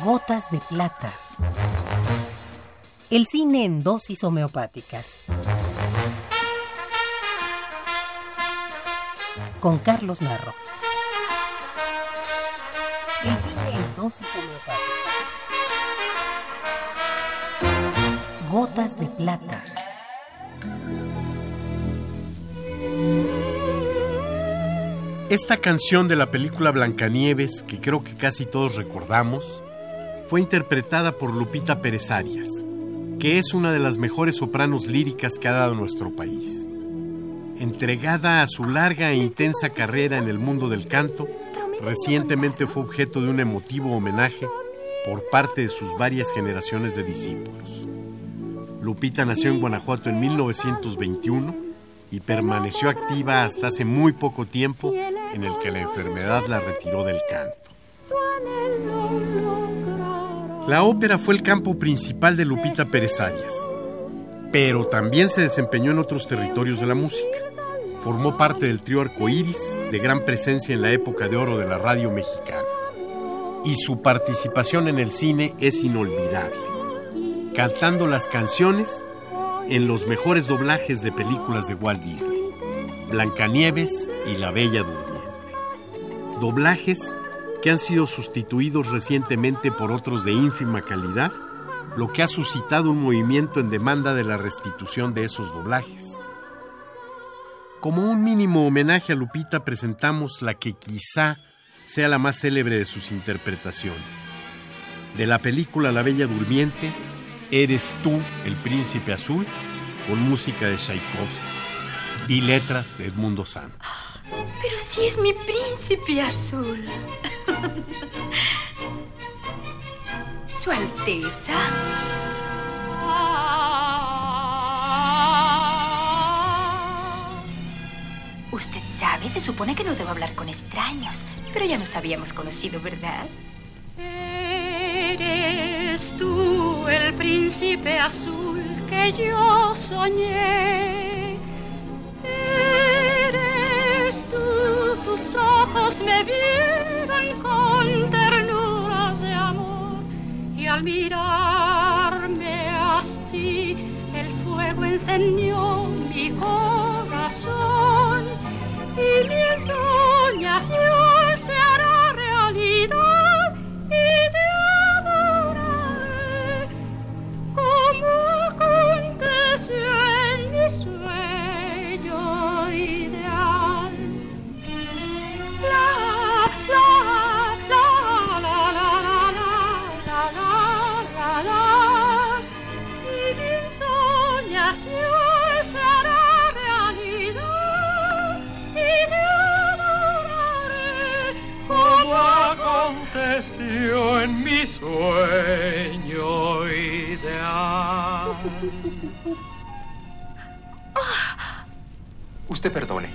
Gotas de plata. El cine en dosis homeopáticas. Con Carlos Narro. El cine en dosis homeopáticas. Gotas de plata. Esta canción de la película Blancanieves, que creo que casi todos recordamos, fue interpretada por Lupita Pérez Arias, que es una de las mejores sopranos líricas que ha dado nuestro país. Entregada a su larga e intensa carrera en el mundo del canto, recientemente fue objeto de un emotivo homenaje por parte de sus varias generaciones de discípulos. Lupita nació en Guanajuato en 1921 y permaneció activa hasta hace muy poco tiempo en el que la enfermedad la retiró del canto. La ópera fue el campo principal de Lupita Pérez Arias, pero también se desempeñó en otros territorios de la música. Formó parte del trío Arcoíris, de gran presencia en la época de oro de la radio mexicana. Y su participación en el cine es inolvidable, cantando las canciones en los mejores doblajes de películas de Walt Disney, Blancanieves y La Bella Durmiente. Doblajes que han sido sustituidos recientemente por otros de ínfima calidad, lo que ha suscitado un movimiento en demanda de la restitución de esos doblajes. Como un mínimo homenaje a Lupita presentamos la que quizá sea la más célebre de sus interpretaciones. De la película La Bella Durmiente, Eres tú el príncipe azul, con música de Tchaikovsky y letras de Edmundo Santos. Pero si es mi príncipe azul. Su Alteza. Usted sabe, se supone que no debo hablar con extraños, pero ya nos habíamos conocido, ¿verdad? Eres tú el príncipe azul que yo soñé. Al mirarme así el fuego encendió mi corazón en mi sueño ideal. Usted perdone.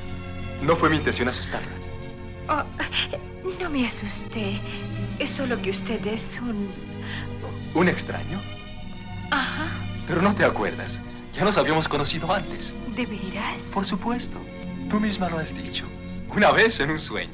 No fue mi intención asustarla. Oh, no me asusté. Es solo que usted es un... ¿Un extraño? Ajá, Pero no te acuerdas. Ya nos habíamos conocido antes. ¿de veras? Por supuesto. Tú misma lo has dicho. Una vez en un sueño.